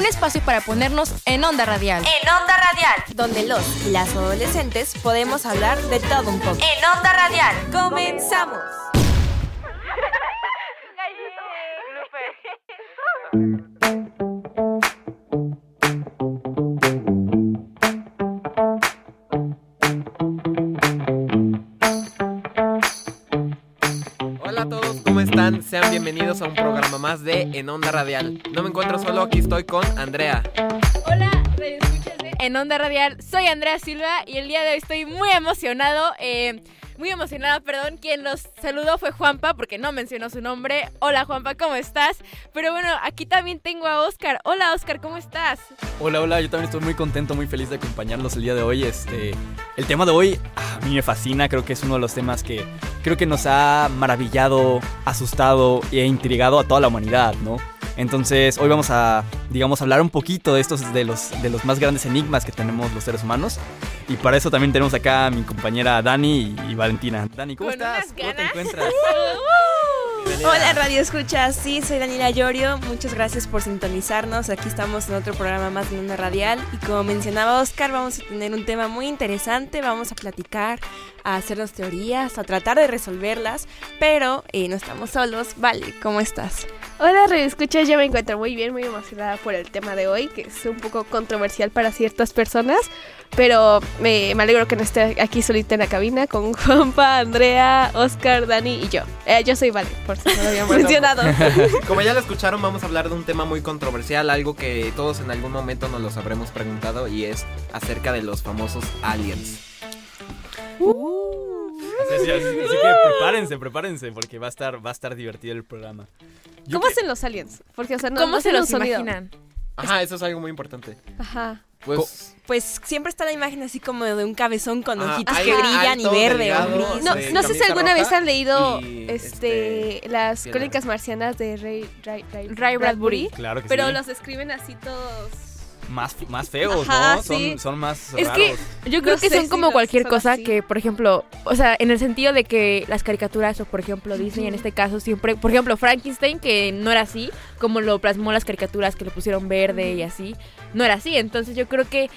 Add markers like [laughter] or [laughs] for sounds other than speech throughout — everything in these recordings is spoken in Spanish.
un espacio para ponernos en onda radial. En Onda Radial. donde los y las adolescentes podemos hablar de todo un poco. En Onda Radial. ¡Comenzamos! Bienvenidos a un programa más de En Onda Radial. No me encuentro solo, aquí estoy con Andrea. Hola, escuchas En onda radial, soy Andrea Silva y el día de hoy estoy muy emocionado. eh, muy emocionada, perdón. Quien nos saludó fue Juanpa, porque no mencionó su nombre. Hola Juanpa, ¿cómo estás? Pero bueno, aquí también tengo a Oscar. Hola Oscar, ¿cómo estás? Hola, hola, yo también estoy muy contento, muy feliz de acompañarlos el día de hoy. Este, el tema de hoy ah, a mí me fascina, creo que es uno de los temas que creo que nos ha maravillado, asustado e intrigado a toda la humanidad, ¿no? Entonces, hoy vamos a, digamos, hablar un poquito de estos, de los, de los más grandes enigmas que tenemos los seres humanos. Y para eso también tenemos acá a mi compañera Dani y, y Valentina. Dani, ¿cómo Con estás? ¿Cómo te encuentras? [laughs] Hola Radio Escuchas, sí, soy Daniela Llorio, muchas gracias por sintonizarnos, aquí estamos en otro programa más de Onda Radial y como mencionaba Oscar, vamos a tener un tema muy interesante, vamos a platicar, a hacernos teorías, a tratar de resolverlas, pero eh, no estamos solos, vale, ¿cómo estás? Hola, Radio Escuchas, yo me encuentro muy bien, muy emocionada por el tema de hoy, que es un poco controversial para ciertas personas, pero me, me alegro que no esté aquí solita en la cabina con [laughs] Juanpa, Andrea, Oscar, Dani y yo. Eh, yo soy Vale, por si no lo había Bueno. mencionado. [laughs] Como ya lo escucharon, vamos a hablar de un tema muy controversial, algo que todos en algún momento nos los habremos preguntado y es acerca de los famosos aliens. Así, así- así- así que prepárense, prepárense, porque va a estar, va a estar divertido el programa. Yo ¿Cómo que- hacen los aliens? Porque, o sea, no, ¿Cómo no se los sonido. imaginan? Ajá, eso es algo muy importante. Ajá. Pues Pues siempre está la imagen así como de un cabezón con Ajá, ojitos que brillan y verde delgado, o gris. No, de no sé si alguna vez han leído este, este, las crónicas marcianas de Ray, Ray, Ray, Ray Bradbury. Claro que Pero sí. los escriben así todos. Más, más feos, Ajá, ¿no? Son, sí. son más Es raros. que yo creo No que sé son si como cualquier son cosa así. que, por ejemplo, o sea, en el sentido de que las caricaturas o, por ejemplo, Disney en este caso siempre, por ejemplo, Frankenstein, que no era así, como lo plasmó las caricaturas que le pusieron verde y así, no era así. Entonces yo creo que,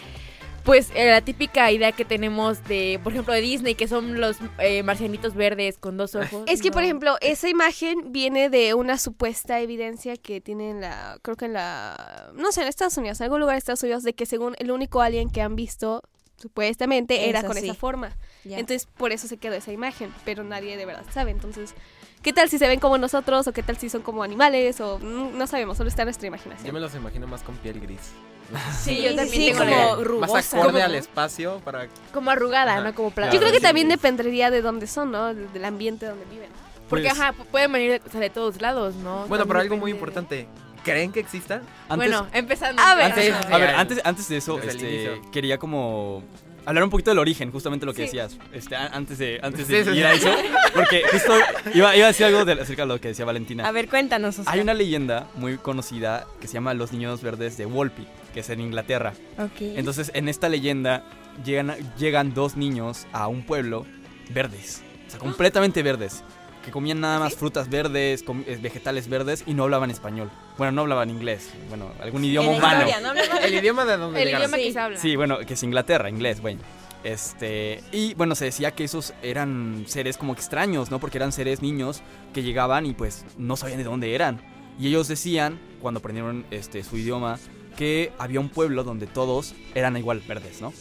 pues, eh, la típica idea que tenemos de, por ejemplo, de Disney, que son los eh, marcianitos verdes con dos ojos. Es que, por ejemplo, esa imagen viene de una supuesta evidencia que tiene en la, creo que en la, no sé, en Estados Unidos, en algún lugar de Estados Unidos, de que según el único alien que han visto, supuestamente, era con esa forma. Entonces, por eso se quedó esa imagen, pero nadie de verdad sabe. Entonces, ¿qué tal si se ven como nosotros o qué tal si son como animales o mm, no sabemos, solo está nuestra imaginación? yo me los imagino más con piel gris. Sí, yo también sí, tengo como. Más acorde Como- al espacio para Como arrugada, Ajá. ¿no? Como plata. Yo creo que sí, también sí. dependería de dónde son, ¿no? De- Del ambiente donde viven. Porque, Pues, ajá, pu- pueden venir de, o sea, de todos lados, ¿no? Bueno, pero algo muy importante. ¿Creen que exista? antes- Bueno, empezando. A ver. Antes, a ver, antes, antes de eso, este, quería como hablar un poquito del origen, justamente lo que Sí. decías, este, antes de, antes de sí, ir a eso, porque justo iba, iba a decir algo de- acerca de lo que decía Valentina. A ver, cuéntanos, Oscar. Hay una leyenda muy conocida que se llama Los Niños Verdes de Walpi, que es en Inglaterra. Ok. Entonces, en esta leyenda llegan, llegan dos niños a un pueblo verdes, o sea, completamente verdes, que comían nada más frutas verdes, eh, vegetales verdes y no hablaban español. Bueno, no hablaban inglés, bueno, algún idioma En la humano. historia, ¿no? Hablaba- El idioma de donde El llegaron. idioma Sí. que se habla. Sí, bueno, que es Inglaterra, inglés, bueno. Este, y bueno, se decía que esos eran seres como extraños, ¿no? Porque eran seres niños que llegaban y pues no sabían de dónde eran. Y ellos decían, cuando aprendieron este, su idioma, que había un pueblo donde todos eran igual verdes, ¿no?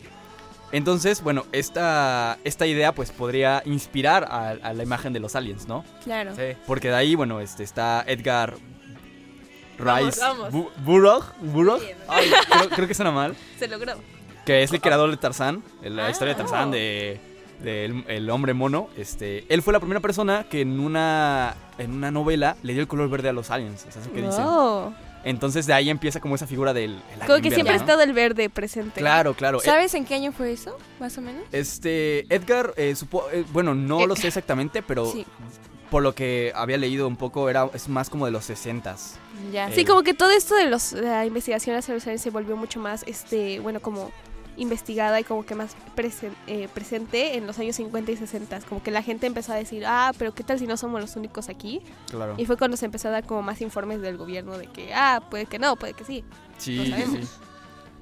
Entonces, bueno, esta, esta idea pues podría inspirar a, a la imagen de los aliens, ¿no? Claro. Sí. Porque de ahí, bueno, este, está Edgar Rice vamos. Bu- Burroughs, Burroughs, Bien. Ay, creo, creo que suena mal Se logró. que es el creador de Tarzán, la Ah. historia de Tarzán de, de el, el hombre mono. Este, él fue la primera persona que en una en una novela le dio el color verde a los aliens, eso que dicen. Entonces de ahí empieza como esa figura del el Como que siempre ha estado el verde presente. Claro, claro. Eh, ¿Sabes en qué año fue eso, más o menos? Este, Edgar, eh, supo- eh, bueno, no lo sé exactamente, pero Sí. por lo que había leído un poco, era, es más como de los 60 Ya. Eh, Sí, como que todo esto de los, la investigación aliens se volvió mucho más, este, bueno, como investigada y como que más presen- eh, presente en los años 50 y 60. Como que la gente empezó a decir, ah, pero ¿qué tal si no somos los únicos aquí? Claro. Y fue cuando se empezó a dar como más informes del gobierno de que, ah, puede que no, puede que sí. Sí, No sí.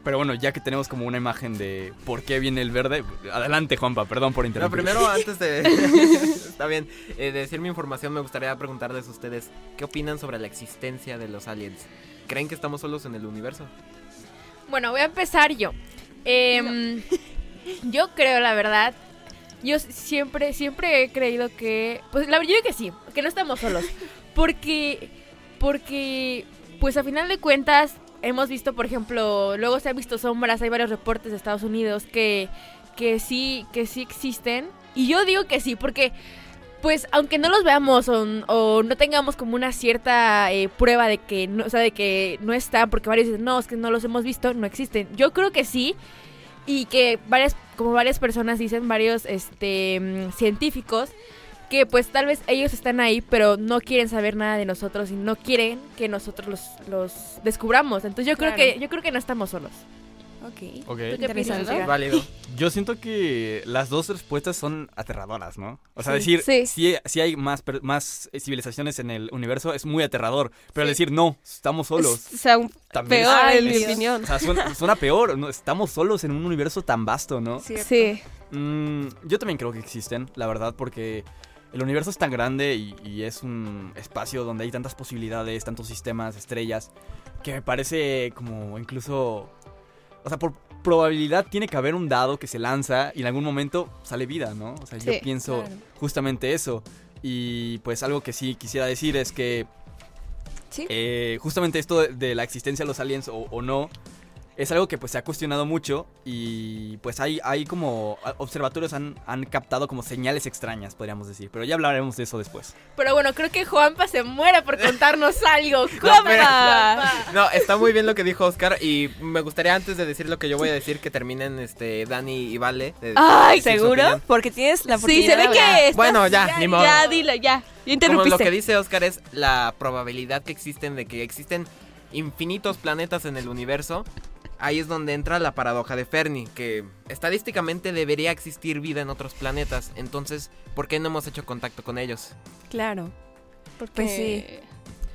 Pero bueno, ya que tenemos como una imagen de por qué viene el verde, adelante Juanpa, perdón por No, interrumpir. primero, antes de. [laughs] Está bien. eh, de decir mi información, me gustaría preguntarles a ustedes: ¿qué opinan sobre la existencia de los aliens? ¿Creen que estamos solos en el universo? Bueno, voy a empezar yo. Em, [laughs] yo creo, la verdad, yo siempre, siempre he creído que, pues la verdad yo digo que sí, que no estamos solos, [laughs] porque, porque, pues a final de cuentas hemos visto, por ejemplo, luego se han visto sombras, hay varios reportes de Estados Unidos que, que sí, que sí existen, y yo digo que sí, porque pues aunque no los veamos o, o no tengamos como una cierta eh, prueba de que no, o sea, de que no están, porque varios dicen, no, es que no los hemos visto, no existen. Yo creo que sí, y que varias, como varias personas dicen, varios este mm, científicos, que pues tal vez ellos están ahí, pero no quieren saber nada de nosotros y no quieren que nosotros los, los descubramos. Entonces yo creo que, yo creo que no estamos solos. Ok. Ok. ¿Tú qué piensas? Válido. Yo siento que las dos respuestas son aterradoras, ¿no? O sea, Sí. decir Sí. si, si hay más, más civilizaciones en el universo es muy aterrador, pero Sí. decir no, estamos solos. Es- o sea, un- También peor en mi opinión. O sea, suena, suena peor, ¿no? estamos solos en un universo tan vasto, ¿no? Cierto. Sí. Mm, yo también creo que existen, la verdad, porque el universo es tan grande y, y es un espacio donde hay tantas posibilidades, tantos sistemas, estrellas, que me parece como incluso... O sea, por probabilidad tiene que haber un dado que se lanza y en algún momento sale vida, ¿no? O sea, yo pienso claro. justamente eso. Y pues algo que sí quisiera decir es que Sí. eh, justamente esto de, de la existencia de los aliens o, o no es algo que pues se ha cuestionado mucho y pues hay, hay como observatorios han, han captado como señales extrañas, podríamos decir, pero ya hablaremos de eso después. Pero bueno, creo que Juanpa se muere por contarnos [laughs] algo. ¡Juanpa! No, está muy bien lo que dijo Oscar y me gustaría antes de decir lo que yo voy a decir que terminen este Dani y Vale. de- Ay, ¿seguro? Porque tienes la Sí, oportunidad se ve que estás- Bueno, ya, ni modo. Ya, dilo, ya. Ya Como lo que dice Oscar es la probabilidad que existen de que existen infinitos planetas en el universo. Ahí es donde entra la paradoja de Fermi, que estadísticamente debería existir vida en otros planetas. Entonces, ¿por qué no hemos hecho contacto con ellos? Claro. Porque Pues sí.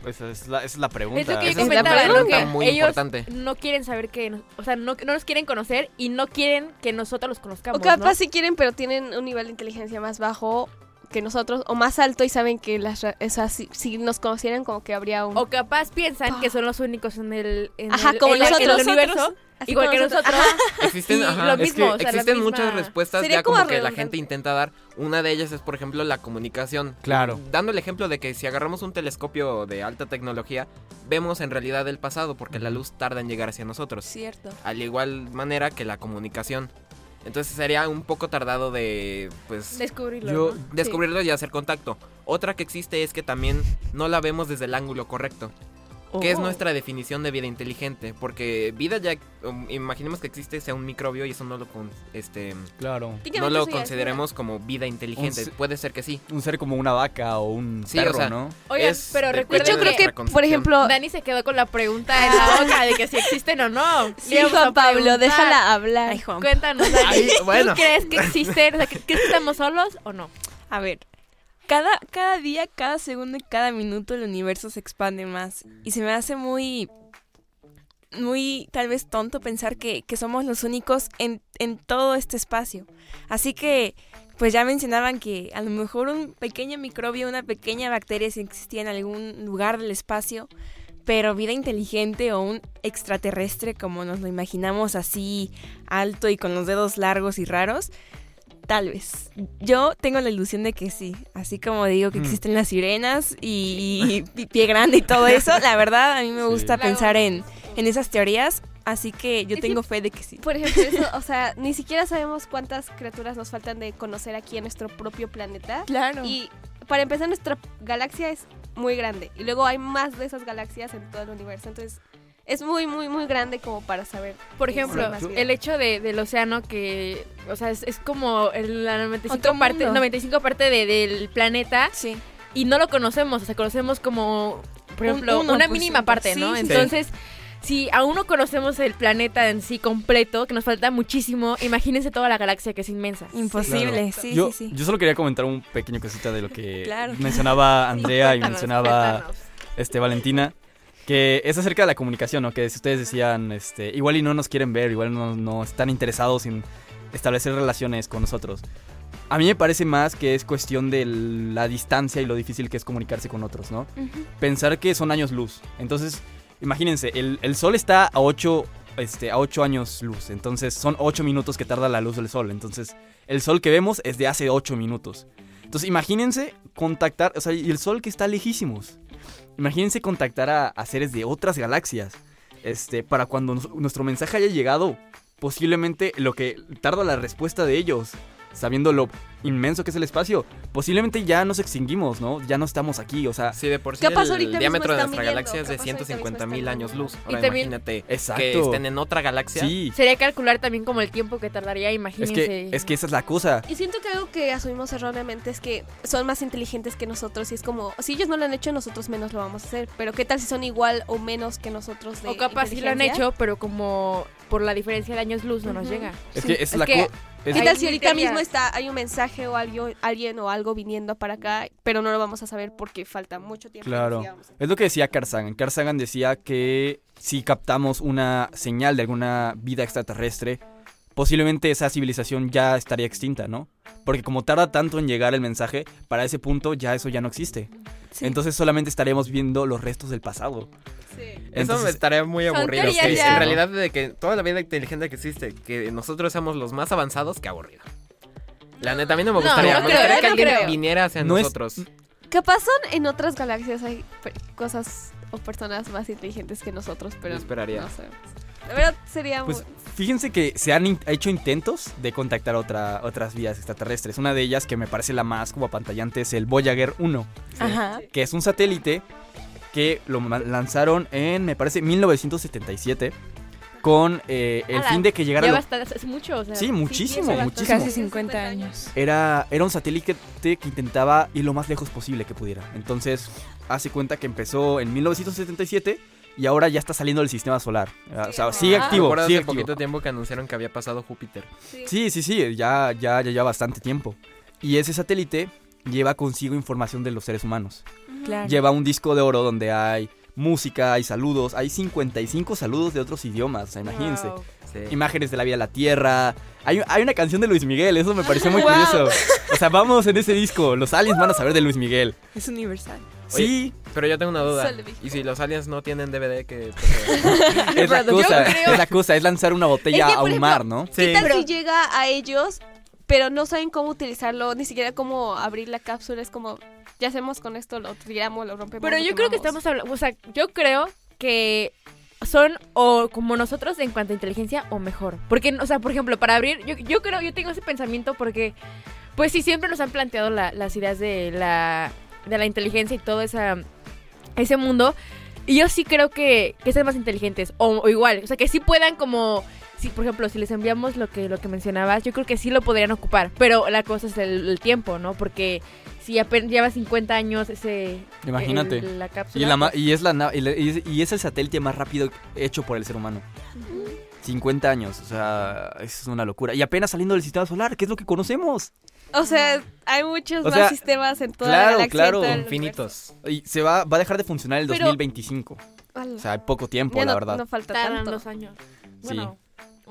Esa es la, esa es la pregunta. Es lo que Esa yo es la comentaba, ¿no? pregunta Que muy ellos importante. no quieren saber que, nos- o sea, no, no nos quieren conocer y no quieren que nosotros los conozcamos, O capaz ¿no? si quieren, pero tienen un nivel de inteligencia más bajo que nosotros, o más alto y saben que las, sea, si, si nos conocieran como que habría un... O capaz piensan que son los únicos en el, en Ajá, el- como en la- en nosotros. el universo, Nosotros, así igual que nosotros. [laughs] Existen, Y ajá, lo es mismo, que o sea, la existen misma- muchas respuestas Sería ya como como que la gente intenta dar. Una de ellas es, por ejemplo, la comunicación. Claro. Dando el ejemplo de que si agarramos un telescopio de alta tecnología, vemos en realidad el pasado porque la luz tarda en llegar hacia nosotros. Cierto. Al igual manera que la comunicación. Entonces sería un poco tardado de, pues, Descubrirlo. Yo- ¿no? descubrirlo y hacer contacto. Otra que existe es que también no la vemos desde el ángulo correcto. ¿Qué es Oh. nuestra definición de vida inteligente? Porque vida ya, um, imaginemos que existe sea un microbio y eso no lo, con- este, Claro. no lo consideremos como vida inteligente. Puede ser que sí. Un ser como una vaca o un Sí, o perro, sea, ¿no? Oigan, es- pero recuerden Yo de creo que por ejemplo... Dani se quedó con la pregunta en la boca de que si existen o no. Sí, Juan Pablo, déjala hablar. Ay, Juan. Cuéntanos, Dani. Ay, bueno. ¿Tú crees que existen? O sea, ¿crees que estamos solos o no? A ver, cada, cada día, cada segundo y cada minuto el universo se expande más. Y se me hace muy, muy tal vez tonto pensar que, que somos los únicos en, en todo este espacio. Así que, pues ya mencionaban que a lo mejor un pequeño microbio, una pequeña bacteria si existía en algún lugar del espacio. Pero vida inteligente o un extraterrestre como nos lo imaginamos así alto y con los dedos largos y raros, Tal vez. Yo tengo la ilusión de que sí. Así como digo que Mm. existen las sirenas y, [laughs] y pie grande y todo eso. La verdad, a mí me gusta pensar en, en esas teorías. Así que yo tengo fe de que sí. Por ejemplo, eso, o [laughs] sea, ni siquiera sabemos cuántas criaturas nos faltan de conocer aquí en nuestro propio planeta. Claro. Y para empezar, nuestra galaxia es muy grande. Y luego hay más de esas galaxias en todo el universo. Entonces, es muy, muy, muy grande como para saber. Por ejemplo, el hecho de, del océano que, o sea, es, es como el, la 95 Otro parte, mundo. 95 parte de- del planeta Sí. y no lo conocemos, o sea, conocemos como, por Un ejemplo, uno una por mínima parte, Sí, ¿no? sí, sí. Entonces, si aún no conocemos el planeta en sí completo, que nos falta muchísimo, imagínense toda la galaxia que es inmensa. Imposible, sí, yo, sí, sí. yo solo quería comentar un pequeño cosita de lo que [laughs] Claro. mencionaba Andrea y mencionaba este Valentina. Que es acerca de la comunicación, ¿no? Que si ustedes decían, este, igual y no nos quieren ver, igual no, no están interesados en establecer relaciones con nosotros. A mí me parece más que es cuestión de la distancia y lo difícil que es comunicarse con otros, ¿no? Pensar que son años luz. Entonces, imagínense, el, el sol está a 8 este, a 8 años luz. Entonces, son 8 minutos que tarda la luz del sol. Entonces, el sol que vemos es de hace 8 minutos. Entonces, imagínense contactar, o sea, y el sol que está lejísimos. Imagínense contactar a, seres de otras galaxias. Este, para cuando nuestro mensaje haya llegado, posiblemente lo que tarda la respuesta de ellos, sabiendo lo inmenso que es el espacio, posiblemente ya nos extinguimos, ¿no? Ya no estamos aquí, o sea, Sí, de por sí el ahorita mismo diámetro de nuestra galaxia es de capaz ahorita 150 mismo mil años luz. Ahora imagínate Exacto. que estén en otra galaxia. sí. Sería calcular también como el tiempo que tardaría, Es imagínense. que, es que esa es la cosa. Y siento que algo que asumimos erróneamente es que son más inteligentes que nosotros y es como, si ellos no lo han hecho, nosotros menos lo vamos a hacer. Pero ¿qué tal si son igual o menos que nosotros de O capaz sí lo han hecho, pero como por la diferencia de años luz no nos llega. Es Sí. que es, Es la que- ¿Qué tal si ahorita mismo está, hay un mensaje o algo, alguien o algo viniendo para acá, pero no lo vamos a saber porque falta mucho tiempo? Claro. Es lo que decía Carl Sagan. Carl Sagan decía que si captamos una señal de alguna vida extraterrestre, posiblemente esa civilización ya estaría extinta, ¿no? Porque como tarda tanto en llegar el mensaje, para ese punto ya eso ya no existe. Sí. Entonces solamente estaremos viendo los restos del pasado. Eso me Entonces, estaría muy aburrido. En realidad, de que toda la vida inteligente que existe, que nosotros seamos los más avanzados, qué aburrido. La neta, a mí no me gustaría. no me creo, gustaría yo que no alguien creo. viniera hacia No es- nosotros. Capaz son en otras galaxias hay cosas o personas más inteligentes que nosotros, pero Yo esperaría. no sé. La verdad sería pues muy... fíjense que se han in- hecho intentos de contactar otra, otras vías extraterrestres. Una de ellas que me parece la más como apantallante es el Voyager 1. Ajá. que es un satélite que lo ma- lanzaron en, me parece, 1977, con eh, el fin de que llegara... Ya lo- bastante, es mucho, o sea. Sí, muchísimo, muchísimo. Casi 50 años. Era, era un satélite que intentaba ir lo más lejos posible que pudiera. Entonces, hace cuenta que empezó en 1977 y ahora ya está saliendo del sistema solar. O sea, sigue Ah. activo, sigue hace activo. poquito tiempo que anunciaron que había pasado Júpiter. Sí, sí, sí, ya, ya, ya lleva bastante tiempo. Y ese satélite lleva consigo información de los seres humanos. Claro. Lleva un disco de oro donde hay música, hay saludos, hay 55 saludos de otros idiomas, o sea, imagínense. Wow. Sí. Imágenes de la vida de la Tierra. Hay, hay una canción de Luis Miguel, eso me pareció muy [laughs] Wow. curioso. O sea, vamos en ese disco, los aliens van a saber de Luis Miguel. Es universal. Sí, Pero yo tengo una duda. ¿Y si los aliens no tienen DVD que... [laughs] es la cosa, es la cosa, es lanzar una botella Es que, a un ejemplo, mar, ¿no? ¿Qué Sí. tal Pero- si llega a ellos, pero no saben cómo utilizarlo, ni siquiera cómo abrir la cápsula? Es como, ya hacemos con esto, lo tiramos, lo rompemos. Pero yo creo que estamos hablando, o sea, yo creo que son o como nosotros en cuanto a inteligencia o mejor. Porque, o sea, por ejemplo, para abrir, yo, yo creo, yo tengo ese pensamiento porque, pues sí, siempre nos han planteado la- las ideas de la, de la inteligencia y todo esa, ese mundo. Y yo sí creo que, que sean más inteligentes o, o igual, o sea, que sí puedan como... Si, por ejemplo, si les enviamos lo que, lo que mencionabas, yo creo que sí lo podrían ocupar. Pero la cosa es el, el tiempo, ¿no? Porque si apenas lleva 50 años ese... Imagínate. el- la cápsula. Y, la pues, y es la y la- y es, y es el satélite más rápido hecho por el ser humano. 50 años, o sea, es una locura. Y apenas saliendo del sistema solar, que es lo que conocemos. O sea, hay muchos O más sea, sistemas en toda claro, la galaxia. claro. el Infinitos. Y se va, va a dejar de funcionar el Pero- 2025. universo. O sea, hay poco tiempo, Ya la no, verdad. no falta tanto. dos años. Bueno, y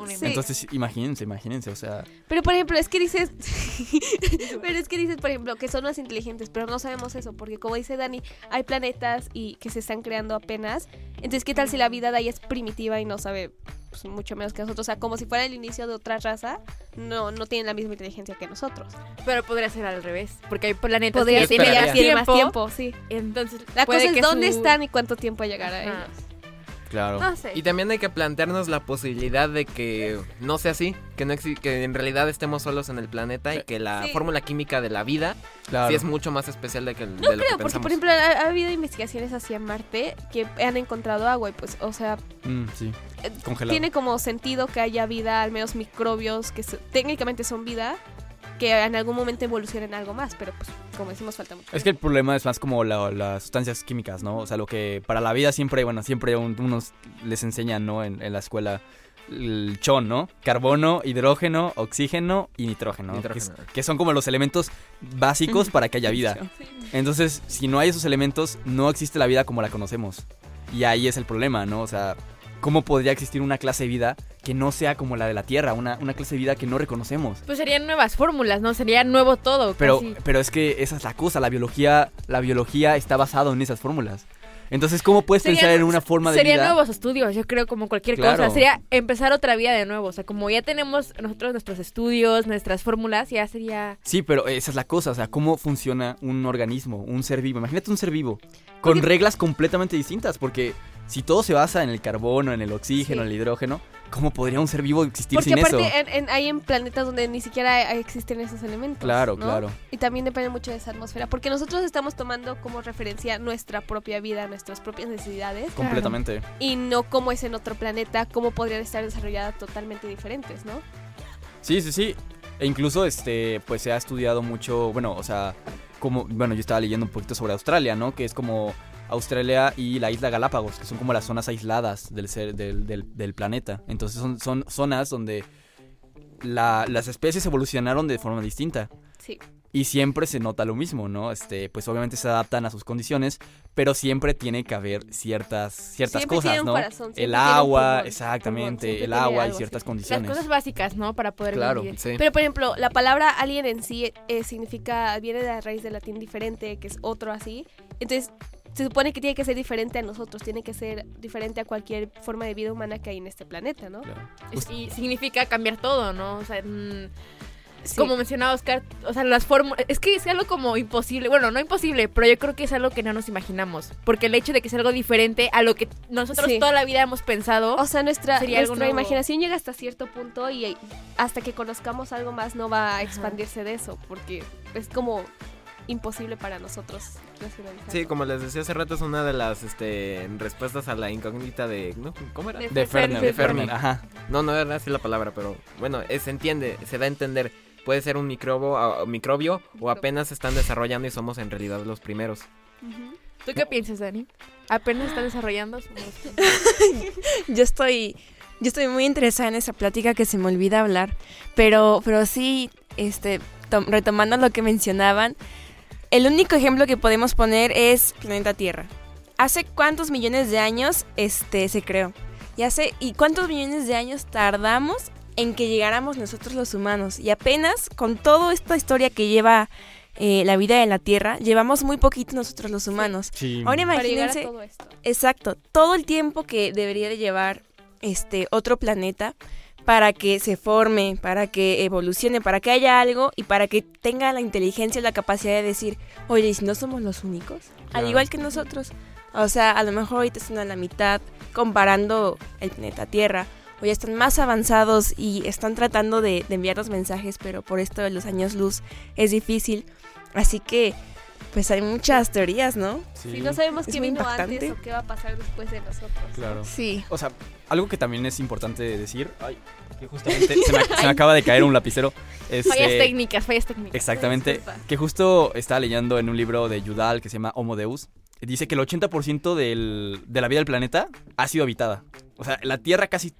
Sí. Entonces, imagínense, imagínense, o sea, Pero por ejemplo, es que dices, [laughs] pero es que dices, por ejemplo, que son más inteligentes, pero no sabemos eso, porque como dice Dani, hay planetas y que se están creando apenas. Entonces, ¿qué tal si la vida de ahí es primitiva y no sabe pues, mucho menos que nosotros? O sea, como si fuera el inicio de otra raza, no, no tienen la misma inteligencia que nosotros. Pero podría ser al revés, porque hay planetas Podría que ser tienen más tiene más tiempo. sí. Entonces, La cosa es que dónde su- están y cuánto tiempo llegar a ellos. Claro. No sé. Y también hay que plantearnos la posibilidad de que no sea así, que no que en realidad estemos solos en el planeta y que la Sí. fórmula química de la vida claro. sí es mucho más especial de, que, de lo que Creo, porque pensamos. por ejemplo ha, ha habido investigaciones hacia Marte que han encontrado agua y pues, o sea, Mm, sí, eh, congelado. tiene como sentido que haya vida, al menos microbios que so- técnicamente son vida que en algún momento evolucionen algo más, pero pues como decimos falta mucho. Es que el problema es más como la- las sustancias químicas, ¿no? O sea, lo que para la vida siempre, bueno, siempre un- unos les enseñan, ¿no? En, en la escuela el chon, ¿no? Carbono, hidrógeno, oxígeno y nitrógeno. Que, es- Nitrógeno. que son como los elementos básicos para que haya vida. [laughs] Entonces, si no hay esos elementos, no existe la vida como la conocemos. Y ahí es el problema, ¿no? O sea, ¿cómo podría existir una clase de vida que no sea como la de la Tierra? Una, una clase de vida que no reconocemos. Pues serían nuevas fórmulas, ¿no? Sería nuevo todo. Pero, casi. pero es que esa es la cosa, la biología, la biología está basada en esas fórmulas. Entonces, ¿cómo puedes pensar en una forma de Serían vida? nuevos estudios, yo creo, como cualquier Claro. cosa. Sería empezar otra vida de nuevo. O sea, como ya tenemos nosotros nuestros estudios, nuestras fórmulas, ya sería... Sí, pero esa es la cosa, o sea, ¿cómo funciona un organismo, un ser vivo? Imagínate un ser vivo con reglas completamente distintas, porque si todo se basa en el carbono, en el oxígeno, Sí. en el hidrógeno, ¿cómo podría un ser vivo existir Porque sin aparte eso? en- en- hay en planetas donde ni siquiera existen esos elementos. Claro, ¿no? claro. Y también depende mucho de esa atmósfera. Porque nosotros estamos tomando como referencia nuestra propia vida, nuestras propias necesidades. Completamente. Y no cómo es en otro planeta, cómo podrían estar desarrolladas totalmente diferentes, ¿no? Sí, sí, sí. E incluso, este, pues se ha estudiado mucho, bueno, o sea, como, bueno, yo estaba leyendo un poquito sobre Australia, ¿no? Que es como Australia y la isla Galápagos, que son como las zonas aisladas del, ser, del, del, del planeta. Entonces son, son zonas donde la- las especies evolucionaron de forma distinta. Sí. Y siempre se nota lo mismo, ¿no? Este, pues obviamente se adaptan a sus condiciones, pero siempre tiene que haber ciertas, ciertas Siempre cosas, tiene un ¿no? corazón, el agua, pulmón, pulmón, exactamente, siempre el agua y ciertas condiciones. Las cosas básicas, ¿no? Para poder Claro. vivir. Sí. Pero por ejemplo, la palabra alien en sí eh, significa, viene de la raíz del latín diferente, que es otro así. Entonces, se supone que tiene que ser diferente a nosotros, tiene que ser diferente a cualquier forma de vida humana que hay en este planeta, ¿no? Claro. Es- Y significa cambiar todo, ¿no? O sea, mm, Sí. como mencionaba Oscar, o sea, las fórmulas... Es que es algo como imposible. Bueno, no imposible, pero yo creo que es algo que no nos imaginamos. Porque el hecho de que sea algo diferente a lo que nosotros Sí. toda la vida hemos pensado... O sea, nuestra, Sería algo nuestra nuevo. imaginación llega hasta cierto punto y hasta que conozcamos algo más no va a expandirse de eso, porque es como imposible para nosotros racionalizar. Sí, como les decía hace rato, es una de las este, respuestas a la incógnita de... ¿no? ¿Cómo era? De De Ferner, De de Ferner. Ajá. No, no era así la palabra, pero bueno, eh, se entiende, se da a entender. Puede ser un microbo, ah, microbio o apenas se están desarrollando y somos en realidad los primeros. ¿Tú qué piensas, Dani? Apenas está desarrollando. [laughs] Yo estoy, yo estoy muy interesada en esa plática que se me olvida hablar, pero, pero sí, este, tom- retomando lo que mencionaban, el único ejemplo que podemos poner es planeta Tierra. ¿Hace cuántos millones de años este se creó? Y hace y cuántos millones de años tardamos en que llegáramos nosotros los humanos. Y apenas con toda esta historia que lleva eh, la vida en la Tierra, llevamos muy poquito nosotros los humanos. Sí. Ahora Para llegar a imagínense todo esto. Exacto, todo el tiempo que debería de llevar este otro planeta para que se forme, para que evolucione, para que haya algo y para que tenga la inteligencia y la capacidad de decir, oye, ¿y si no somos los únicos? Al igual que nosotros. O sea, a lo mejor ahorita están a la mitad comparando el planeta Tierra, o ya están más avanzados y están tratando de, de enviarnos mensajes, pero por esto de los años luz es difícil. Así que, pues hay muchas teorías, ¿no? Sí. Si no sabemos Es qué vino impactante. antes o qué va a pasar después de nosotros. ¿no? Claro. Sí. O sea, algo que también es importante decir, ay, que justamente [laughs] se me, se me acaba de caer un lapicero. Este, Fallas técnicas, fallas técnicas. Exactamente. Disculpa. Que justo estaba leyendo en un libro de Yudal que se llama Homo Deus. Dice que el 80% del, de la vida del planeta ha sido habitada. O sea, la Tierra casi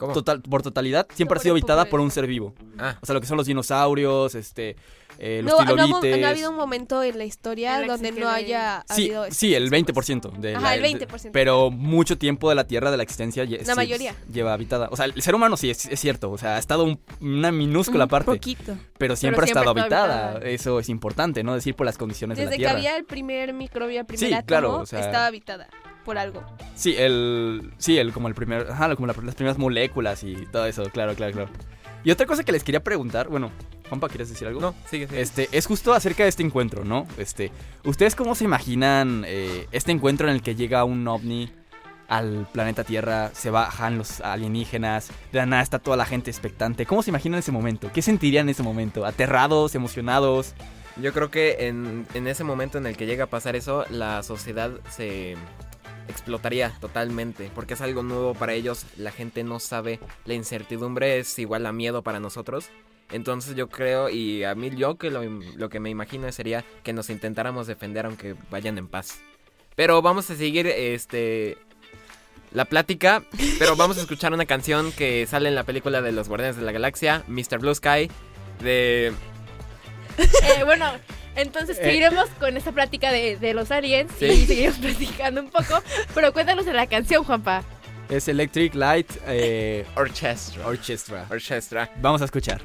¿Cómo? total, por totalidad siempre ha sido habitada por un ser vivo. Ah, O sea, lo que son los dinosaurios, este, eh, los No, no, no ha habido un momento en la historia En la que donde no haya Sí, habido sí, el especies, 20%. De Ajá, la- el de- 20%. pero mucho tiempo de la Tierra, de la existencia, La sí, mayoría. lleva habitada. O sea, el ser humano sí es, es cierto. O sea, ha estado un- una minúscula Un parte. poquito. Pero siempre ha siempre estado ha estado habitada. habitada. Eso es importante, ¿no? Decir por las condiciones Desde de que la Tierra. había el primer microbio, el primer Sí, átomo, claro, o sea- estaba habitada por algo. Sí, el. Sí, el como el primer. Ajá, como la- las primeras moléculas y todo eso, claro, claro, claro. Y otra cosa que les quería preguntar, bueno, Juanpa, ¿quieres decir algo? no, sigue, sigue. Este, es justo acerca de este encuentro, ¿no? Este, ¿ustedes cómo se imaginan eh, este encuentro en el que llega un ovni al planeta Tierra, se bajan los alienígenas, de la nada está toda la gente expectante? ¿Cómo se imaginan ese momento? ¿Qué sentirían en ese momento? ¿Aterrados, emocionados? Yo creo que en, en ese momento en el que llega a pasar eso, la sociedad se explotaría totalmente, porque es algo nuevo para ellos, la gente no sabe, la incertidumbre es igual a miedo para nosotros, Entonces yo creo, y a mí yo que lo, que me imagino sería que nos intentáramos defender aunque vayan en paz. Pero vamos a seguir este la plática, pero vamos a escuchar una canción que sale en la película de los Guardianes de la Galaxia, Mr. Blue Sky, de... [laughs] Eh, bueno, entonces Eh. seguiremos con esta plática de, de los aliens Sí. y [laughs] seguiremos platicando un poco, pero cuéntanos de la canción, Juanpa. Es Electric Light eh, Orchestra. Orchestra. Orchestra. Vamos a escuchar.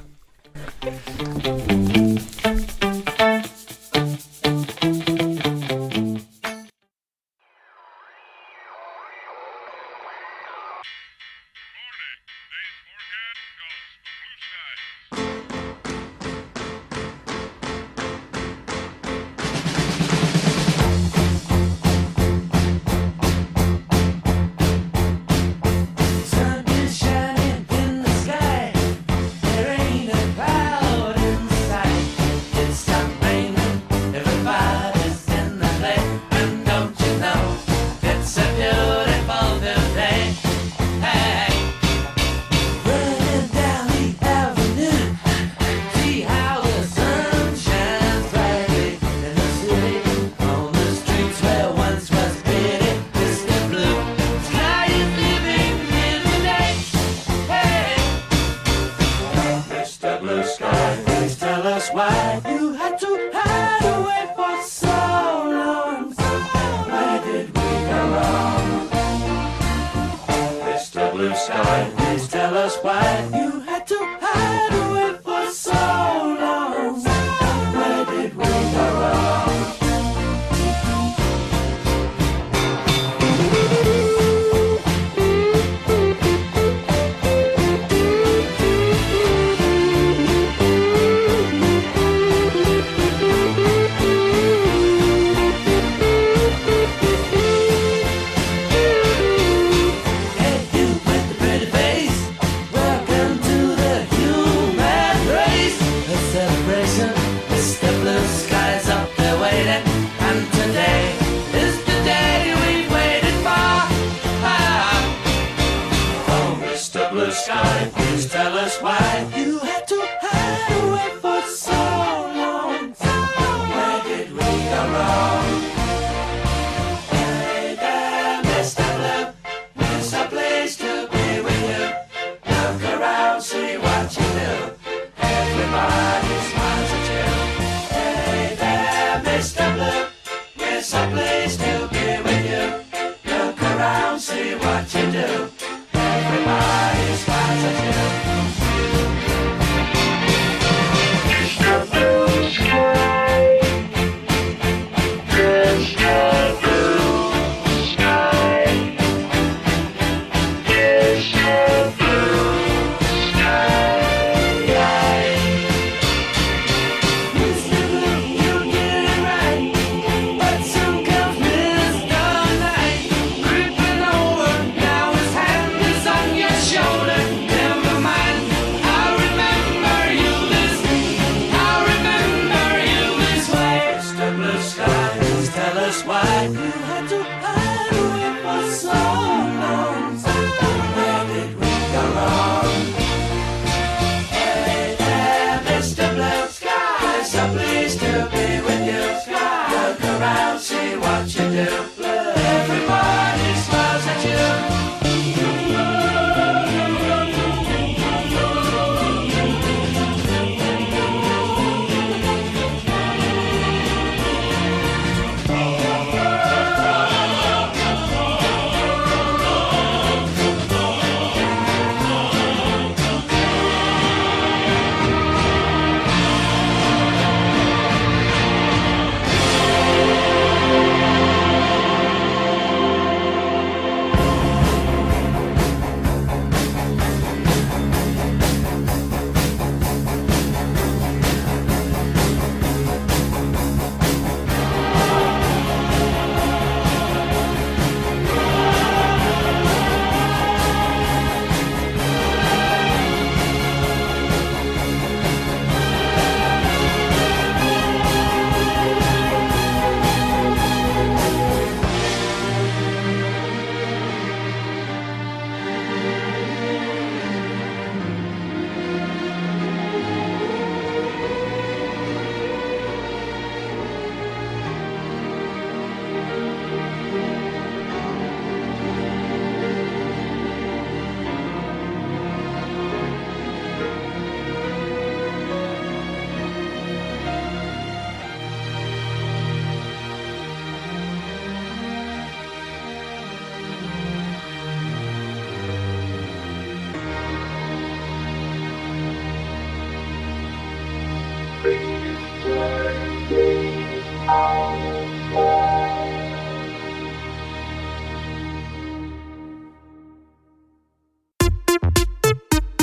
Sky, please tell us why. You had to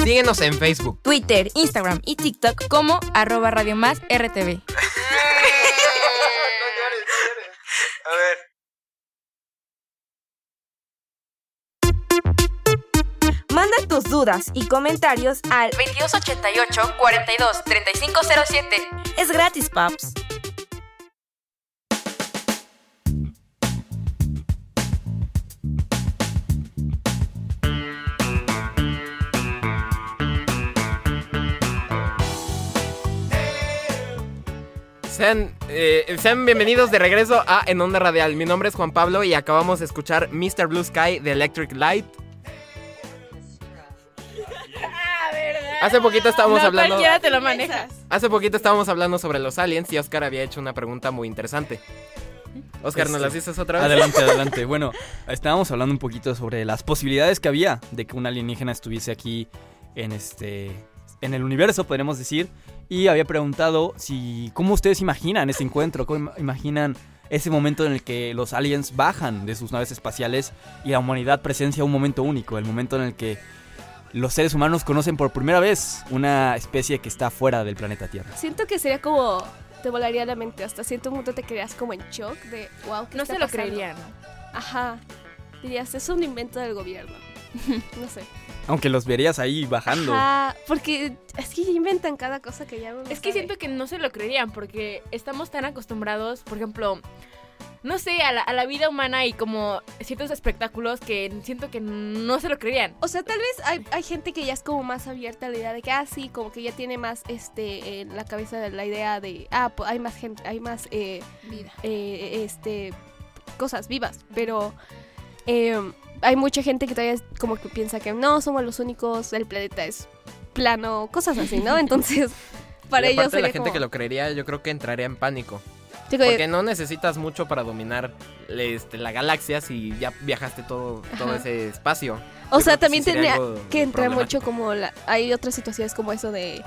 Síguenos en Facebook. Twitter, Instagram y TikTok como arroba Radio Más RTV. [laughs] Manda tus dudas y comentarios al 2288 42 3507. Es gratis, paps. Sean, eh, sean bienvenidos de regreso a En Onda Radial. Mi nombre es Juan Pablo y acabamos de escuchar Mr. Blue Sky de Electric Light. Hace poquito estábamos no hablando. te lo manejas. Hace poquito estábamos hablando sobre los aliens y Oscar había hecho una pregunta muy interesante. Oscar, ¿nos Este, las dices otra vez? Adelante, [laughs] adelante. Bueno, estábamos hablando un poquito sobre las posibilidades que había de que un alienígena estuviese aquí en este en el universo, podríamos decir, y había preguntado si cómo ustedes imaginan ese encuentro, cómo im- imaginan ese momento en el que los aliens bajan de sus naves espaciales y la humanidad presencia un momento único, el momento en el que los seres humanos conocen por primera vez una especie que está fuera del planeta Tierra. Siento que sería como te volaría la mente, hasta cierto punto te quedarías como en shock de wow, ¿qué No está se lo pasando?". creerían. ¿no? Ajá. Dirías, es un invento del gobierno. [laughs] no sé. Aunque los verías ahí bajando. Ajá, porque es que ya inventan cada cosa que ya uno Es que sabe. siento que no se lo creerían porque estamos tan acostumbrados, por ejemplo, no sé, a la, a la vida humana y como ciertos espectáculos que siento que no se lo creerían. O sea, tal vez hay, hay gente que ya es como más abierta a la idea de que, ah, sí, como que ya tiene más este en la cabeza de la idea de, ah, pues hay más gente, hay más eh, Vida. eh, este cosas vivas, pero eh, hay mucha gente que todavía como que piensa que no somos los únicos, el planeta es plano, cosas así, ¿no? Entonces, [laughs] para y ellos aparte la sería gente como, que lo creería, yo creo que entraría en pánico. Porque no necesitas mucho para dominar este, la galaxia si ya viajaste todo, todo ese espacio. O Yo sea, también sí sería tendría algo que entrar mucho como la, hay otras situaciones como eso de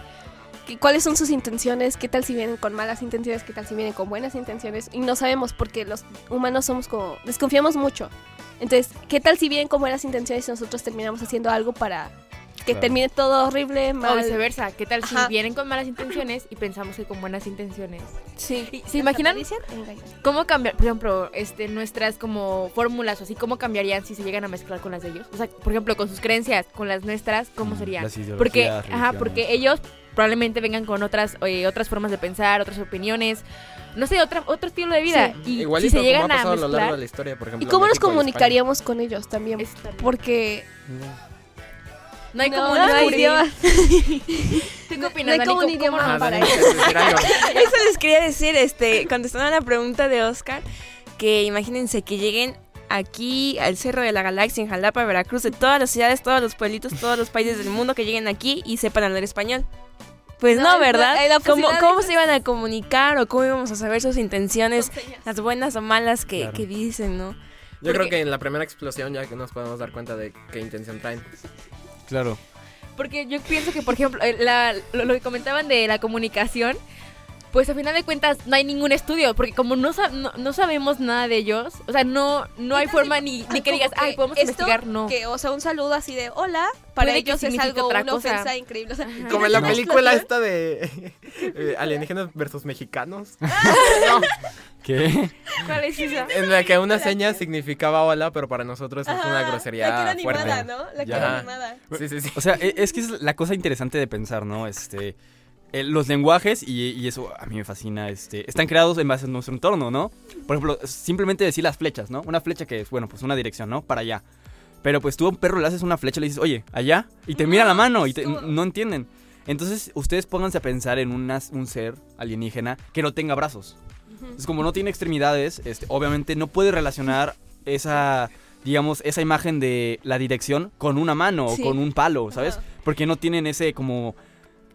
cuáles son sus intenciones, qué tal si vienen con malas intenciones, qué tal si vienen con buenas intenciones y no sabemos porque los humanos somos como desconfiamos mucho. Entonces, qué tal si vienen con buenas intenciones y nosotros terminamos haciendo algo para que Claro. termine todo horrible, O mal. viceversa, ¿qué tal si Ajá. vienen con malas intenciones y pensamos que con buenas intenciones? Sí. Y- ¿Se imaginan cómo cambiar, por ejemplo, este, nuestras como fórmulas o así, cómo cambiarían si se llegan a mezclar con las de ellos? O sea, por ejemplo, con sus creencias, con las nuestras, ¿cómo Mm, serían? las Porque, ajá, porque ellos probablemente vengan con otras eh, otras formas de pensar, otras opiniones, no sé, otra, otro estilo de vida. Y Igualito si se llegan como ha a pasado a lo largo de mezclar, la historia, por ejemplo. ¿Y cómo nos México comunicaríamos con ellos también? Porque no hay no, como no un idioma. ¿Tú qué opinas, No hay [laughs] como un ¿Cómo- idioma Ah, para Dani, ¿quieres decir algo? Eso les quería decir, este, contestando a la pregunta de Oscar, que imagínense que lleguen aquí al Cerro de la Galaxia en Jalapa, Veracruz, de todas las ciudades, todos los pueblitos, todos los países del mundo que lleguen aquí y sepan hablar español. Pues no, No, ¿verdad? ¿Cómo, cómo se iban a comunicar o cómo íbamos a saber sus intenciones, las buenas o malas que, Claro. que dicen, no? Yo creo que en la primera explosión ya que nos podemos dar cuenta de qué intención traen. Claro. Porque yo pienso que, por ejemplo, eh, la- lo, lo que comentaban de la comunicación, pues a final de cuentas no hay ningún estudio, porque como no, sa- no, no sabemos nada de ellos, o sea, no, no hay forma ni, que digas, ay, podemos esto investigar, no. Que, o sea, un saludo así de hola, para Puede que ellos es algo, otra una cosa. ofensa increíble. O sea, Ajá. Como en la película esta de [laughs] eh, alienígenas versus mexicanos. [laughs] [laughs] No, ¿Qué? ¿Cuál es esa? en la que una seña significaba hola, pero para nosotros es una grosería La fuerte. animada, ¿no? La cara animada. Sí, sí, sí. O sea, e- es que es la cosa interesante de pensar, ¿no? Este, eh, los lenguajes, y, y eso a mí me fascina, este, están creados en base a nuestro entorno, ¿no? Por ejemplo, simplemente decir las flechas, ¿no? Una flecha que es, bueno, pues una dirección, ¿no? Para allá. Pero pues tú a un perro le haces una flecha y le dices, oye, allá, y te mira la mano y te- no entienden. Entonces, ustedes pónganse a pensar en una- un ser alienígena que no tenga brazos. Es como no tiene extremidades, este, obviamente no puede relacionar esa, digamos, esa imagen de la dirección con una mano Sí. o con un palo, ¿sabes? Porque no tienen ese como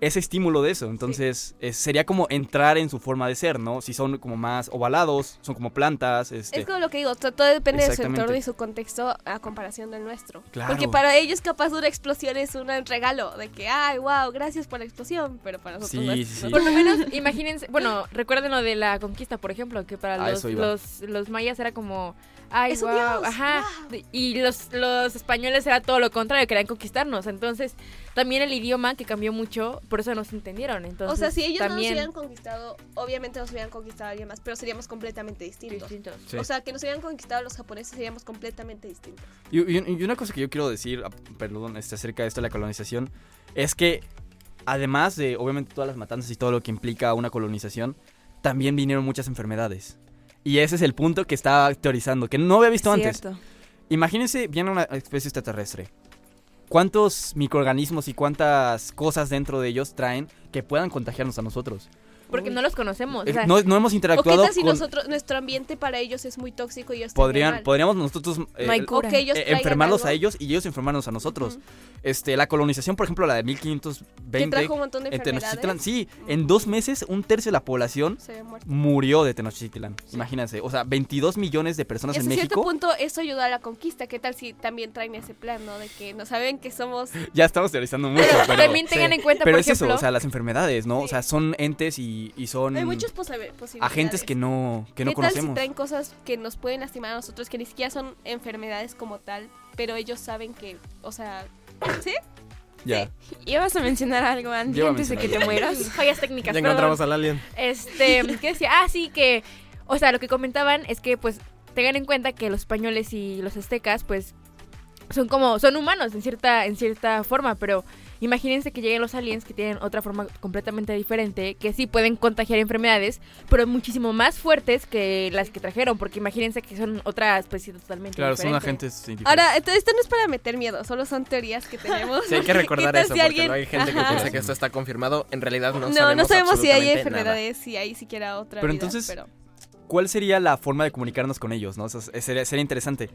ese estímulo de eso. Entonces, eh, sería como entrar en su forma de ser, ¿no? Si son como más ovalados, son como plantas, este. Es como lo que digo, to- todo depende de su entorno y su contexto a comparación del nuestro. Claro. Porque para ellos capaz una explosión es un regalo de que, ay, wow, gracias por la explosión, pero para nosotros Sí, no es- sí. Por lo menos, [laughs] imagínense, bueno, recuerden lo de la conquista, por ejemplo, que para A los, mayas era como, ay, Es un wow, dios, ajá. Y los, los españoles era todo lo contrario, querían conquistarnos. Entonces, también el idioma que cambió mucho, por eso nos entendieron. Entonces, o sea, si ellos no nos hubieran conquistado, obviamente nos hubieran conquistado a alguien más, pero seríamos completamente distintos. distintos. Sí. O sea, que nos hubieran conquistado los japoneses seríamos completamente distintos. Y, y- y una cosa que yo quiero decir, ah, perdón, este, acerca de esto de la colonización, es que además de, obviamente, todas las matanzas y todo lo que implica una colonización, también vinieron muchas enfermedades. Y ese es el punto que estaba teorizando, que no había visto antes. Imagínense, viene una especie extraterrestre. ¿Cuántos microorganismos y cuántas cosas dentro de ellos traen que puedan contagiarnos a nosotros? Porque no los conocemos. o sea, no, no hemos ¿O qué interactuado tal si con... nosotros, nuestro ambiente para ellos es muy tóxico y ellos Podrían, podríamos nosotros eh, No hay cura. Eh, enfermarlos algo a ellos y ellos enfermarnos a nosotros. Este, la colonización, por ejemplo, la de que 1520 trajo un montón de en. Tenochtitlan, sí, en dos meses un tercio de la población murió de Tenochtitlan. Imagínense, o sea, 22 millones de personas Y en hasta cierto México. punto eso ayudó a la conquista. ¿Qué tal si también traen ese plan, no? De que no saben que somos... [laughs] Ya estamos teorizando mucho, pero también tengan en cuenta, pero por es ejemplo, eso, o sea, las enfermedades, ¿no? O Sí. sea, son entes y, y son Hay muchos posi- posibilidades. agentes que no que no ¿Qué tal si conocemos. traen cosas que nos pueden lastimar a nosotros, que ni siquiera son enfermedades como tal, pero ellos saben que, o sea... [laughs] ¿Sí? Ya. ¿Ibas a mencionar algo, Andy, antes de que te mueras? [laughs] fallas técnicas. Ya perdón. encontramos al alien. Este, ¿qué decía? Ah, sí, que, o sea, lo que comentaban es que, pues, tengan en cuenta que los españoles y los aztecas, pues, son como, son humanos en cierta, en cierta forma, pero imagínense que lleguen los aliens que tienen otra forma completamente diferente, que sí pueden contagiar enfermedades, pero muchísimo más fuertes que las que trajeron, porque imagínense que son otra especie totalmente Claro, son diferente. agentes científicos. Ahora, esto, esto no es para meter miedo, solo son teorías que tenemos. Sí, hay que [laughs] recordar ¿Qué tal eso, si porque alguien- no hay gente que piensa que esto está confirmado. En realidad no, No, sabemos no sabemos si hay enfermedades, si hay siquiera otra Pero vida, entonces- pero- ¿Cuál sería la forma de comunicarnos con ellos, no? Eso es- sería, sería interesante.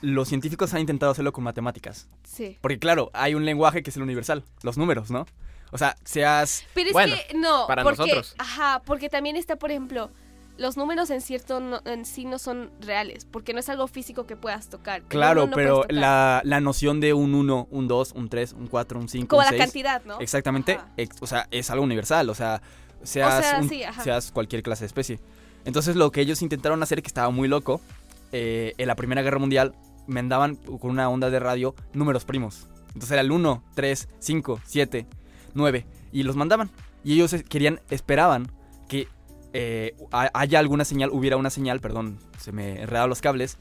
Los científicos han intentado hacerlo con matemáticas. Sí. Porque claro, hay un lenguaje que es el universal, los números, ¿no? O sea, seas... Pero es Bueno, que no, para porque, nosotros. Ajá, porque también está, por ejemplo, los números en cierto no- en sí no son reales, porque no es algo físico que puedas tocar. Claro, no pero tocar. la, la noción de un 1, un 2, un 3, un 4, un 5, como un la 6... cantidad, ¿no? Exactamente, ex- o sea, es algo universal, o sea, seas, sea, un- sí, ajá. seas cualquier clase de especie. Entonces lo que ellos intentaron hacer, que estaba muy loco, eh, en la Primera Guerra Mundial mandaban con una onda de radio números primos. Entonces era el 1, 3, 5, 7, 9, y los mandaban. Y ellos querían, esperaban que eh, ha- haya alguna señal, hubiera una señal, perdón, se me enredaron los cables,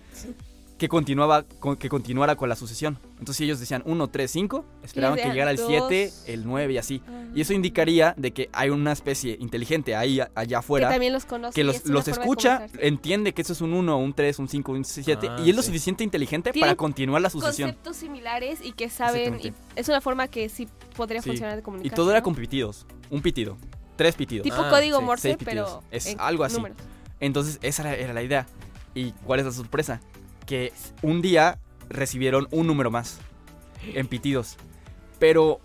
que continuaba con, que continuara con la sucesión. Entonces ellos decían 1, 3, 5, esperaban que llegara el dos. 7, el 9 y así. Ah. Y eso indicaría de que hay una especie inteligente ahí allá que afuera también los conoce. que y los, los escucha, entiende que eso es un 1, un 3, un 5, un 7 Ah, y es lo sí. suficiente inteligente Tienen para continuar la sucesión. Conceptos similares y que saben. Y es una forma que sí podría Sí. funcionar de Y comunicación. todo era ¿no? con pitidos, un pitido, tres pitidos. Tipo Ah, código sí, Morse, pero. Es en algo así. números. Entonces esa era, era la idea. ¿Y cuál es la sorpresa? Que un día recibieron un número más en pitidos, pero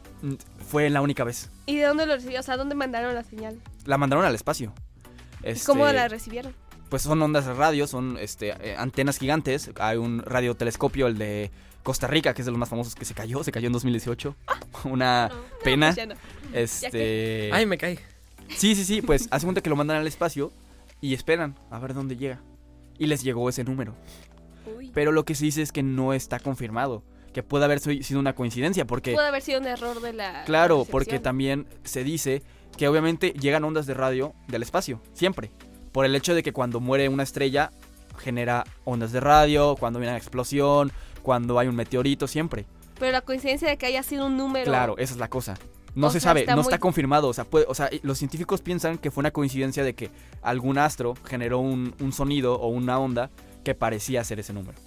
fue la única vez. ¿Y de dónde lo recibió? O sea, ¿dónde mandaron la señal? La mandaron al espacio. ¿Y ¿Cómo Este, la recibieron? pues son ondas de radio, son este, eh, antenas gigantes. Hay un radiotelescopio, el de Costa Rica, que es de los más famosos que se cayó, se cayó en 2018. [laughs] Una No, no, pena. pues no. Este. Ay, me caí. Sí, sí, sí, pues [laughs] hace cuenta que lo mandan al espacio y esperan a ver dónde llega. Y les llegó ese número. Uy. Pero lo que se dice es que no está confirmado. Que puede haber sido una coincidencia, porque. Puede haber sido un error de la. Claro, recepción. porque también se dice que obviamente llegan ondas de radio del espacio, siempre. Por el hecho de que cuando muere una estrella genera ondas de radio, cuando viene una explosión, cuando hay un meteorito, siempre. Pero la coincidencia de que haya sido un número. Claro, esa es la cosa. No O se sea, sabe, está no muy- está confirmado. O sea, puede- o sea, los científicos piensan que fue una coincidencia de que algún astro generó un, un sonido o una onda que parecía ser ese número.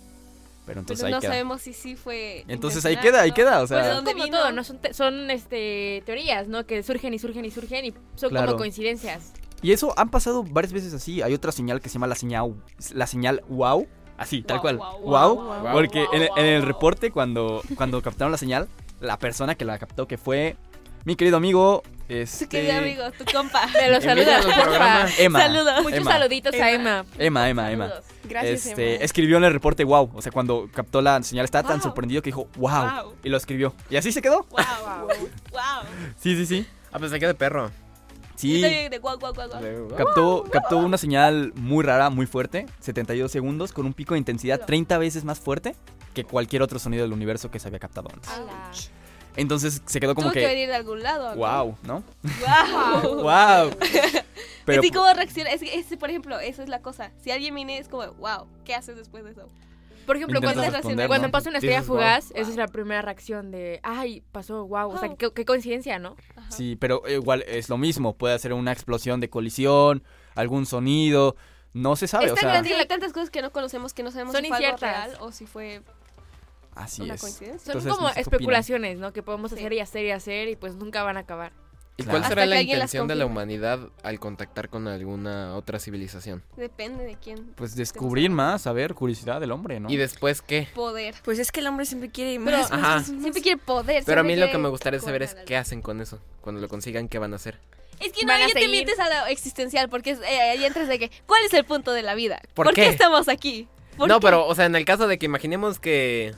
Pero entonces pero ahí no queda. sabemos si sí fue. Entonces ahí queda, ahí ¿no? queda. O sea, Pues, ¿de Son dónde como vino? todo, ¿no? Son, te- son este, teorías, ¿no? Que surgen y surgen y surgen y son Claro. como coincidencias. Y eso han pasado varias veces así. Hay otra señal que se llama la señal, la señal wow. Así, tal cual. wow, Wow. wow, wow, porque wow, en, en el reporte, cuando, cuando captaron la señal, la persona que la captó, que fue mi querido amigo. Este, Tu querido amigo, tu compa. Envíanos saludas, al porfa. Emma. Saludos. Muchos Emma. saluditos a Emma. Emma, Emma, Emma. Saludos. Gracias, este, Emma. escribió en el reporte wow. O sea, cuando captó la señal estaba tan Wow. sorprendido que dijo wow, Wow. Y lo escribió. Y así se quedó. Wow, wow. [laughs] Sí, sí, sí. Ah, pues se queda de perro. Sí, Yo también de guau, guau, guau, guau. captó, captó una señal muy rara, muy fuerte, 72 segundos, con un pico de intensidad 30 veces más fuerte que cualquier otro sonido del universo que se había captado antes. Ala. Entonces se quedó como Tuvo que, que, venir de algún lado. ¿no? wow, ¿no? Wow. Wow. [laughs] [laughs] Pero ¿Y cómo reacciona? Es que, ese, por ejemplo, eso es la cosa. Si alguien viene, es como, wow, ¿qué haces después de eso? Por ejemplo, cuando, responder, cuando ¿no? pasa una estrella wow. fugaz, esa es la primera reacción de, ay, pasó, wow, o sea, qué, qué coincidencia, ¿no? Sí, pero igual es lo mismo. Puede hacer una explosión de colisión, algún sonido. No se sabe, Es o sea. hay tantas cosas que no conocemos que no sabemos Son si fue algo real o si fue Así una es. coincidencia. Son como especulaciones, ¿no? Que podemos hacer y hacer y hacer y pues nunca van a acabar. ¿Y Claro. cuál será la intención de la humanidad al contactar con alguna otra civilización? Depende de quién. Pues descubrir más, saber, curiosidad del hombre, ¿no? ¿Y después qué? Poder. Pues es que el hombre siempre quiere Pero- más. más, Ajá. más, más. Siempre quiere poder. Pero a mí lo que me gustaría saber es qué hacen con eso. Cuando lo consigan, ¿qué van a hacer? Es que no, a ya te mientes a lo existencial porque es, eh, ahí entras de que, ¿cuál es el punto de la vida? ¿Por qué? estamos aquí? ¿Por No, qué? pero, o sea, en el caso de que imaginemos que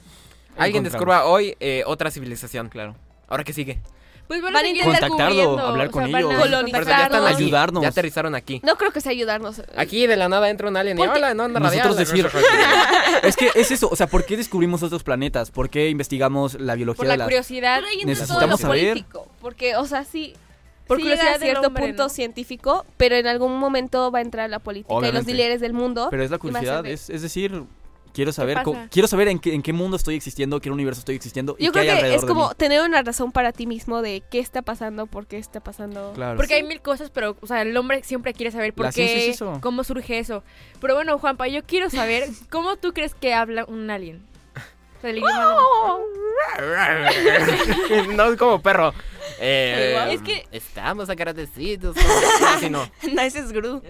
alguien descubra hoy eh, otra civilización. Claro. ¿Ahora qué sigue? Pues Van van a a seguir Contactarlo, hablar o con sea, van a ellos. Pero ya están aquí. Ayudarnos. Ya aterrizaron aquí. No creo que sea ayudarnos. Aquí de la nada entra un alien y hola, no, onda Nosotros radial. decir- [laughs] Es que es eso, o sea, ¿por qué descubrimos otros planetas? ¿Por qué investigamos la biología Por de la curiosidad. Pero ahí entra todo lo Necesitamos saber. político. Porque, o sea, sí. Por sí curiosidad llega a cierto hombre, punto ¿no? científico, pero en algún momento va a entrar la política y los Obviamente. líderes del mundo. Pero es la a curiosidad, es, es decir, quiero saber, quiero saber en qué, en qué mundo estoy existiendo, qué universo estoy existiendo y Yo qué hay creo que alrededor es de como tener una razón para ti mismo de qué está pasando, por qué está pasando. Claro. Porque hay mil cosas, pero, o sea, el hombre siempre quiere saber por La qué, es eso. cómo surge eso. Pero bueno, Juanpa, yo quiero saber, [laughs] ¿cómo tú crees que habla un alien? O sea, el idioma de- [laughs] no es como perro. Eh. Es que- Estamos agradecidos. [laughs] No, así no. No, ese es Gru.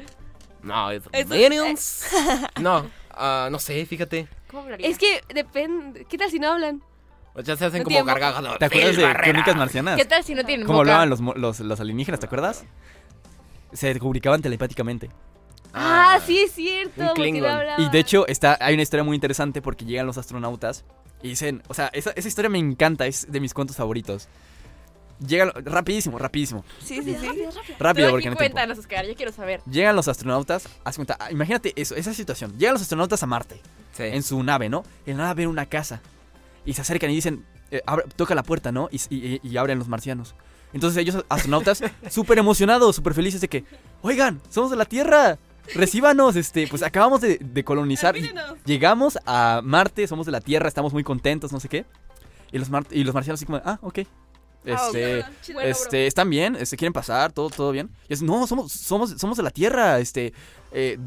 No, es Eso- Minions. No, ah, no sé, fíjate. ¿Cómo hablaría? Es que depende. ¿Qué tal si no hablan? O ya se hacen No como tiene gargajas. ¿Te acuerdas "Sí, de barrera". Crónicas Marcianas? ¿Qué tal si no tienen ¿Cómo boca? hablaban los, mo- los, los alienígenas, te acuerdas? Se comunicaban telepáticamente. Ah, sí es cierto. Y de hecho, está, hay una historia muy interesante porque llegan los astronautas y dicen, o sea, esa, esa historia me encanta, es de mis cuentos favoritos. Llegan, rapidísimo, rapidísimo, Sí, sí, sí. rápido Pero porque aquí no cuéntanos, Oscar, yo quiero saber. Llegan los astronautas, haz cuenta, ah, imagínate eso, esa situación. Llegan los astronautas a Marte, Sí. en su nave, ¿no? En la nave ven una casa. Y se acercan y dicen, eh, abre- toca la puerta, ¿no? Y, y- y abren los marcianos. Entonces ellos, astronautas, [laughs] súper emocionados, súper felices de que, oigan, somos de la Tierra, recíbanos, este, pues acabamos de, de colonizar. llegamos a Marte, somos de la Tierra, estamos muy contentos, no sé qué. Y los, mar- y los marcianos así como, ah, ok. Este, este, están bien, este, quieren pasar, todo, todo bien. Y es, no, somos, somos, somos de la tierra, este, eh,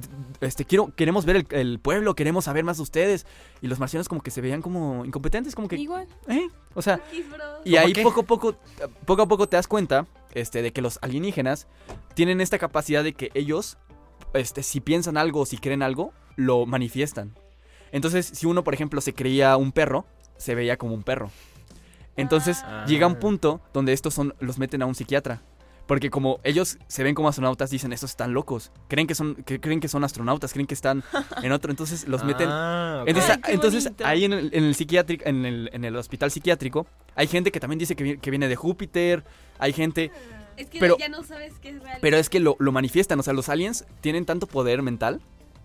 este, quiero, queremos ver el, el pueblo, queremos saber más de ustedes. Y los marcianos como que se veían como incompetentes, como que, Igual. ¿eh? O sea, y ¿Cómo ahí qué? poco a poco, poco a poco te das cuenta, este, de que los alienígenas tienen esta capacidad de que ellos, este, si piensan algo o si creen algo, lo manifiestan. Entonces, si uno, por ejemplo, se creía un perro, se veía como un perro. Entonces, Ah. llega un punto donde estos son, los meten a un psiquiatra. Porque como ellos se ven como astronautas, dicen, estos están locos. Creen que son, que creen que son astronautas, creen que están [laughs] en otro. Entonces los meten Ah, entonces, Ay, ahí en el, en el psiquiátrico, en el, en el hospital psiquiátrico, hay gente que también dice que, vi- que viene de Júpiter, hay gente, Es que pero- ya no sabes qué es real. pero es que lo, lo manifiestan, o sea, los aliens tienen tanto poder mental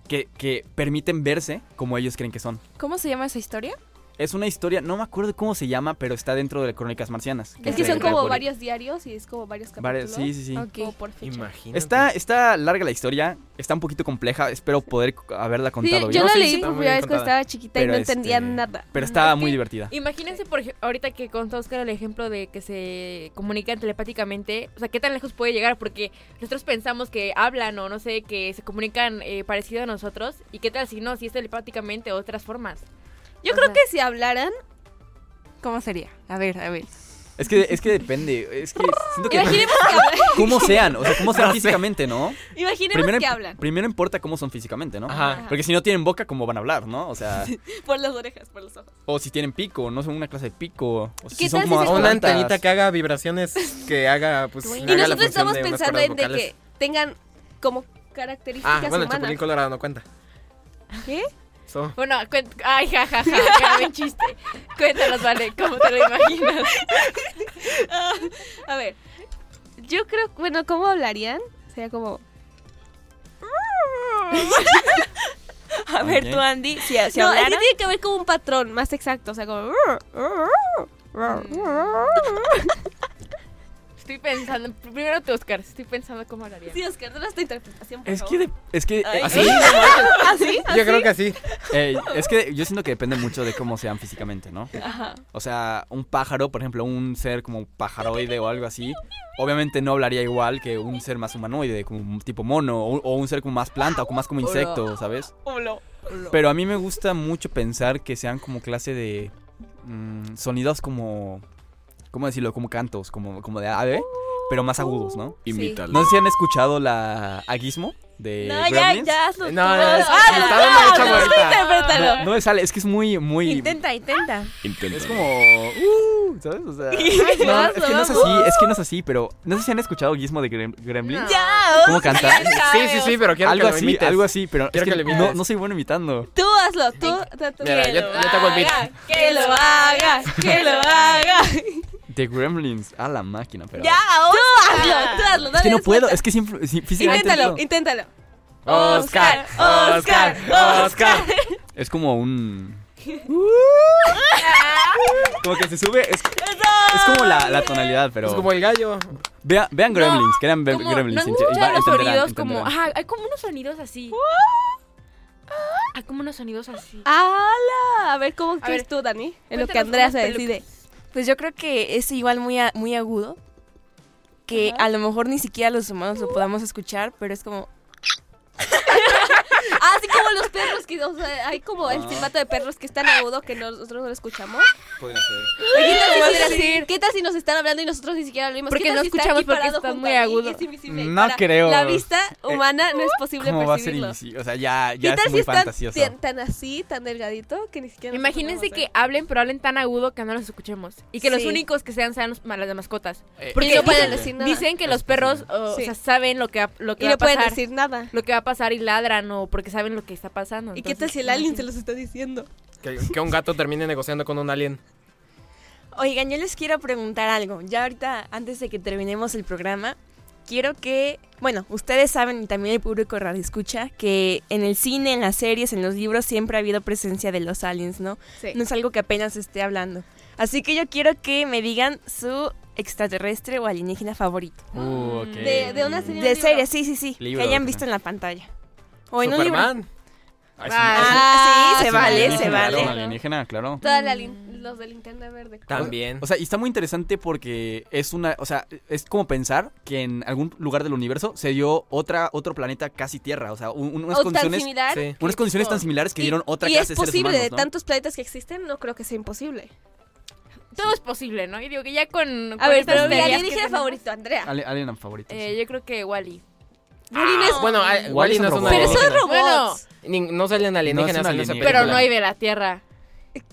que, que permiten verse como ellos creen que son. ¿Cómo se llama esa historia? Es una historia, no me acuerdo cómo se llama, pero está dentro de Crónicas Marcianas. es que son como varios diarios y es como varios capítulos. Sí, sí, sí. Ok. Como por fecha. Imagínate. Está, está larga la historia, está un poquito compleja, espero poder haberla Sí, contado yo bien. la sí, leí por primera vez cuando estaba chiquita y Pero no entendía este, nada. Pero está Es muy divertida. Imagínense, por ahorita que contó Oscar el ejemplo de que se comunican telepáticamente, o sea, ¿qué tan lejos puede llegar? Porque nosotros pensamos que hablan o no sé, que se comunican eh, parecido a nosotros, y qué tal si no, si es telepáticamente o otras formas. Yo O creo sea- que si hablaran, ¿Cómo sería? A ver, a ver. Es que, es que depende, es que siento que... imaginemos que [laughs] hablan. cómo sean, o sea, cómo sean físicamente, ¿no? Imaginemos Primero, que imp- hablan. primero importa cómo son físicamente, ¿no? Ajá. Porque si no tienen boca, ¿cómo van a hablar, no? O sea, [laughs] Por las orejas, por los ojos. o si tienen pico, no son una clase de pico. O si ¿Qué son tal como si una antenita que haga vibraciones, que haga, pues, Y haga nosotros estamos pensando en de que tengan como características Ah, bueno, el humanas. chapulín colorado no cuenta. ¿Qué? So, Bueno, cuen- ay, jajaja, qué buen chiste. Cuéntanos, vale, ¿cómo te lo imaginas? [laughs] A ver, Yo creo, bueno, ¿cómo hablarían? Sería como... A ver, tú, Andy, si, si no, es que hablaran. tiene que haber como un patrón más exacto, o sea, como... Estoy pensando, primero tú, Oscar, estoy pensando cómo hablaría. Sí, Oscar, dale esta interpretación, por Es favor. que, de- es que, Ay. ¿Así? ¿Así? [laughs] Yo creo que así. eh, es que yo siento que depende mucho de cómo sean físicamente, ¿no? Ajá. O sea, un pájaro, por ejemplo, un ser como pajaroide o algo así, [laughs] obviamente no hablaría igual que un ser más humanoide, como un tipo mono, o, o un ser como más planta, o como más como insecto, ¿sabes? Pero a mí me gusta mucho pensar que sean como clase de mm, sonidos como, ¿cómo decirlo? Como cantos, como, como de ave, pero más agudos, ¿no? Imítalo. No sé si han escuchado la Aguismo de No, ya, Gremlins. ya, hazlo No, tú. no, es- Ah, interprétalo. No, no me sale, es que es muy, muy... Intenta, intenta. Es como... uh, ¿Sabes? O sea... [laughs] no, es que no es así, es que no es así, pero... No sé si han escuchado Gizmo de Grem- Gremlins. Ya, ¿Cómo canta? Sí, sí, sí, pero quiero algo que lo así, imites. algo así, pero Quiero es que, que lo no, no soy bueno imitando. Tú hazlo, tú. Mira, yo, yo te hago el beat. Que lo haga, que lo haga. De Gremlins, a la máquina, pero... Ya, Tú hazlo, tú hazlo. Es que no puedo, es que siempre, físicamente Inténtalo, no. inténtalo. Oscar, Oscar, Oscar. Es como un... [laughs] como que se sube, es, es como la, la tonalidad, pero... Es como el gallo. Vean, vean Gremlins, que eran Como, Gremlins. ¿No entenderán, sonidos como... Ajá, hay como unos sonidos así. Hay como unos sonidos así. ¡Hala! A ver, ¿cómo crees tú, Dani? En lo que Andrea se decide. Pues yo creo que es igual muy, a- muy agudo. Que Ajá. a lo mejor ni siquiera los humanos lo podamos escuchar, pero es como. [laughs] Ah, así como los perros, que o sea, hay como el silbato de perros que es tan agudo que nosotros no lo escuchamos. Podría ser. ¿Qué tal, si. ¿Qué tal si nos están hablando y nosotros ni siquiera lo vimos? Porque ¿Qué no si escuchamos porque está muy agudo. es invisible? No Para creo. La vista humana no es posible ¿Cómo va a ser? O sea, ya, ¿Qué ya tal es si muy están fantasioso. tan, tan así, tan delgadito, que ni siquiera Imagínense que hablen, pero hablen tan agudo que no los escuchemos. Y que los únicos que sean sean los- las de mascotas. Eh, Porque no pueden dicen, decir nada. dicen que los perros o, Sí. o sea, saben lo que, va- lo que Y va no a pasar. pueden decir nada. Lo que va a pasar y ladran o porque saben lo que está pasando. ¿Y qué tal Entonces, si el alien se los está diciendo? Que, que un gato termine negociando con un alien. Oigan, yo les quiero preguntar algo. Ya ahorita, antes de que terminemos el programa, quiero que. Bueno, ustedes saben, y también el público radio escucha, que en el cine, en las series, en los libros, siempre ha habido presencia de los aliens, ¿no? Sí. No es algo que apenas esté hablando. Así que yo quiero que me digan su extraterrestre o alienígena favorito. Uh, ok. De- de una serie- De serie, sí, sí, sí. Libro, que hayan visto en la pantalla. O en. Superman. Ah, Ah, sí, Ah, se sí, vale, se claro, vale. un alienígena, claro. Toda la los de linterna verde. También. O sea, y está muy interesante porque es una, o sea, es como pensar que en algún lugar del universo se dio otra otro planeta casi Tierra, o sea, un- un- unas o tan condiciones similar. Sí. unas condiciones tan similares que Y- dieron otra y clase es de seres posible, de ¿no? tantos planetas que existen, no creo que sea imposible. Todo es posible, ¿no? Y digo que ya con. A con ver, estas pero mi alienígena favorito, Andrea. Alien favorito. eh, sí. yo creo que Wally. Ah, bueno, ah, Wally un no es una robot. Pero son alienígena. robots. Ni- No salen alienígenas No es un en esa alienígena. Pero no hay de la Tierra.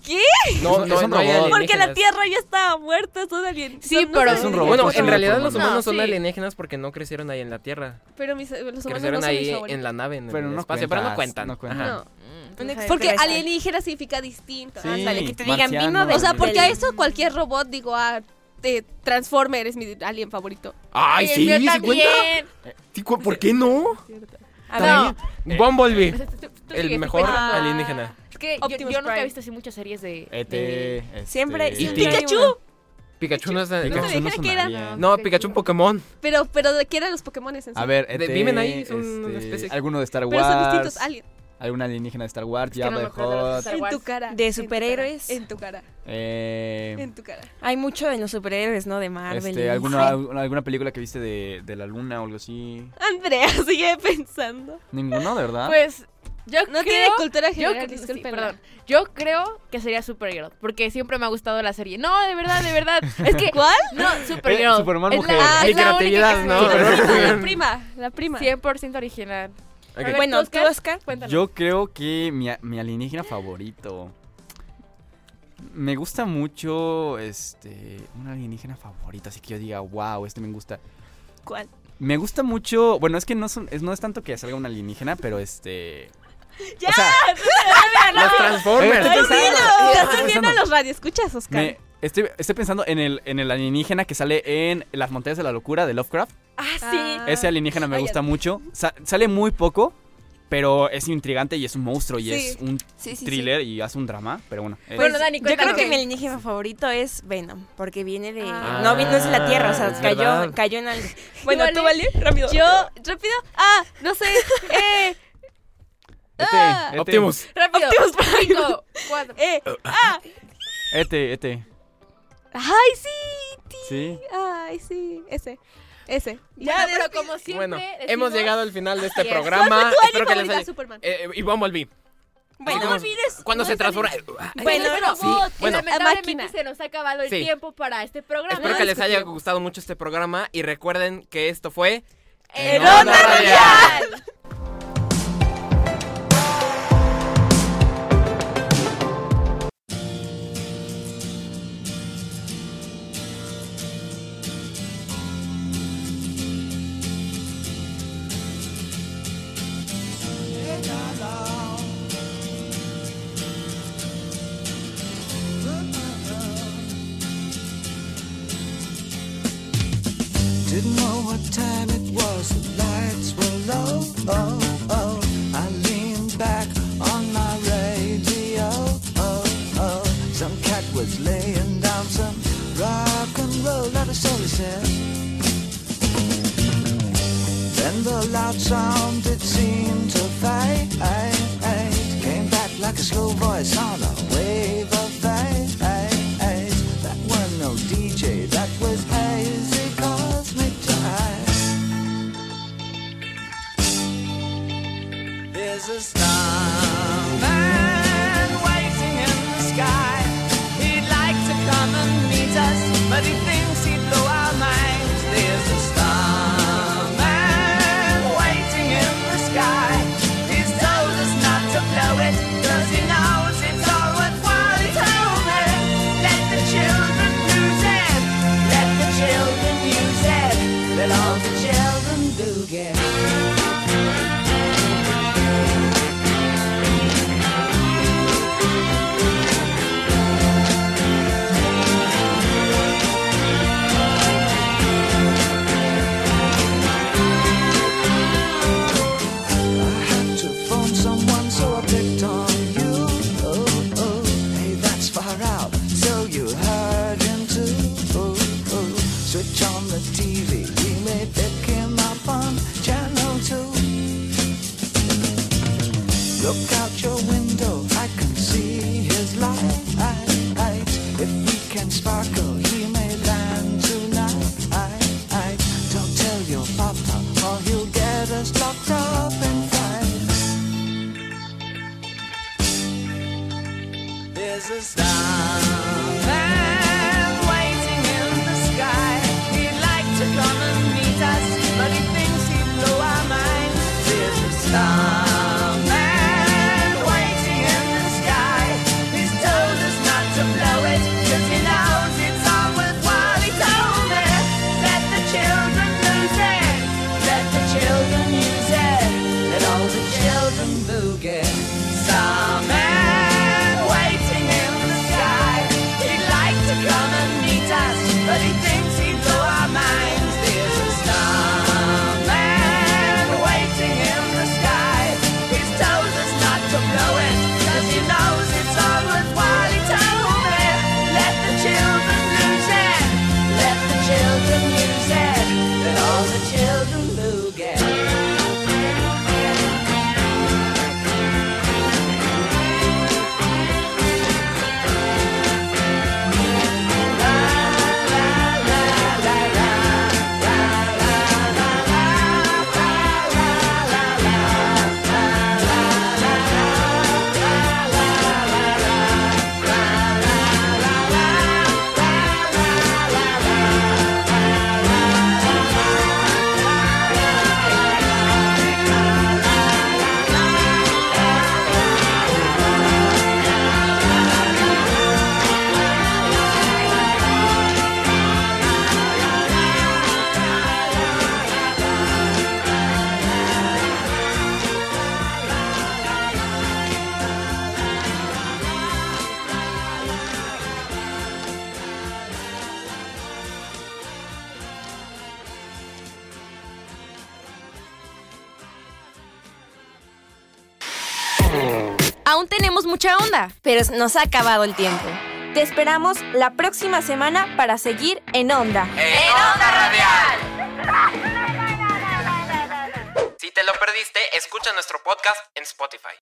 ¿Qué? No, Es no, un no hay robot. Porque la. Tierra ya estaba muerta, son alienígenas. Sí, pero- Es un robot. Bueno, pues, en realidad los humanos son sí. alienígenas porque no crecieron ahí en la Tierra. Pero mis, los humanos no Crecieron son mis ahí favoritos. en la nave, en Pero el no espacio, pero no cuentas, cuentan. no cuentan. Ajá. No. Un Porque alienígena significa distinto. Sí, Ándale, que te digan, marciano. vino de- O sea, porque a eso cualquier robot, digo, ah, te Transformer es mi alien favorito. Ay, el sí, ¿sí cuenta? también. Sí, cu- ¿Por qué no? A ver, No. Bumblebee, Tú- tú- tú el mejor pensando. alienígena. Es que yo, Optimus yo nunca he visto así muchas series de. De- este, Siempre- ¿Y siempre hay Pikachu? uno. Pikachu no es... Pikachu No No, sabía que un era. alien. no, Pikachu un Pokémon. Pero, pero ¿de qué eran los Pokémon en sí? A ver, De- ET, viven ahí, son una este, especie. alguno de Star Pero son Wars, distintos aliens. Algún alienígena de Star Wars, que no Jabba me the acuerdo de tu cara. De superhéroes. En tu cara. eh, En tu cara. Hay mucho en los superhéroes, ¿no? De Marvel. este, alguna, alguna película que viste de, de la luna o algo así. Andrea [laughs] sigue pensando. Ninguno, de verdad. Pues. Yo No creo, tiene cultura yo, general, cre- sí, disculpen. perdón. Yo creo que sería Supergirl. Porque siempre me ha gustado la serie. No, de verdad, de verdad. Es que. ¿Cuál? No, Supergirl. Eh, Superman es mujer. La, Ah, es la única que ¿no? La prima, la prima. 100% original. Ok. A ver, Bueno, ¿tú, Oscar? ¿tú, Oscar? Cuéntanos. Yo creo que mi, mi alienígena favorito. Me gusta mucho este. Un alienígena favorito, así que yo diga, wow, este me gusta. ¿Cuál? Me gusta mucho. Bueno, es que no, son- es, no es tanto que salga un alienígena, pero este. ¡Ya! O sea, Los Transformers. Viendo los radio escuchas, Oscar? Me, estoy, estoy pensando en el, en el alienígena que sale en Las Montañas de la Locura de Lovecraft. Ah, sí. Ese alienígena me Ay, gusta mucho. Sa- sale muy poco, pero es intrigante y es un monstruo y Sí. es un Sí, sí, thriller y hace un drama. Pero bueno, eh, Bueno, Dani, Yo creo que mi alienígena favorito es Venom, porque viene de... Ah. no, no es de la Tierra, o sea, cayó, cayó en algo. [laughs] Bueno, vale? tú, Vale, rápido. Yo, rápido. Ah, no sé. [laughs] Eh, Ete, Ah. Ete, Optimus. Rápido. Optimus Prime. Cinco, cuatro. Eh, Ete, Ete. Ay, sí. ti. Sí. Ay, sí. Ese. Ese. Ya, Bueno, pero como siempre Bueno, decimos- hemos llegado al final de este programa. Espero que les haya... Superman. Eh, eh, Ivonne Volví. bueno, ¿Cómo- cuando se transforma... Bueno, pero sí, bueno. lamentablemente Máquina. se nos ha acabado el Sí. tiempo para este programa. Espero que les haya gustado mucho este programa y recuerden que esto fue... En Onda Onda Radial. again. Pero nos ha acabado el tiempo. Te esperamos la próxima semana para seguir en Onda. ¡En Onda Radial! [laughs] Si te lo perdiste, escucha nuestro podcast en Spotify.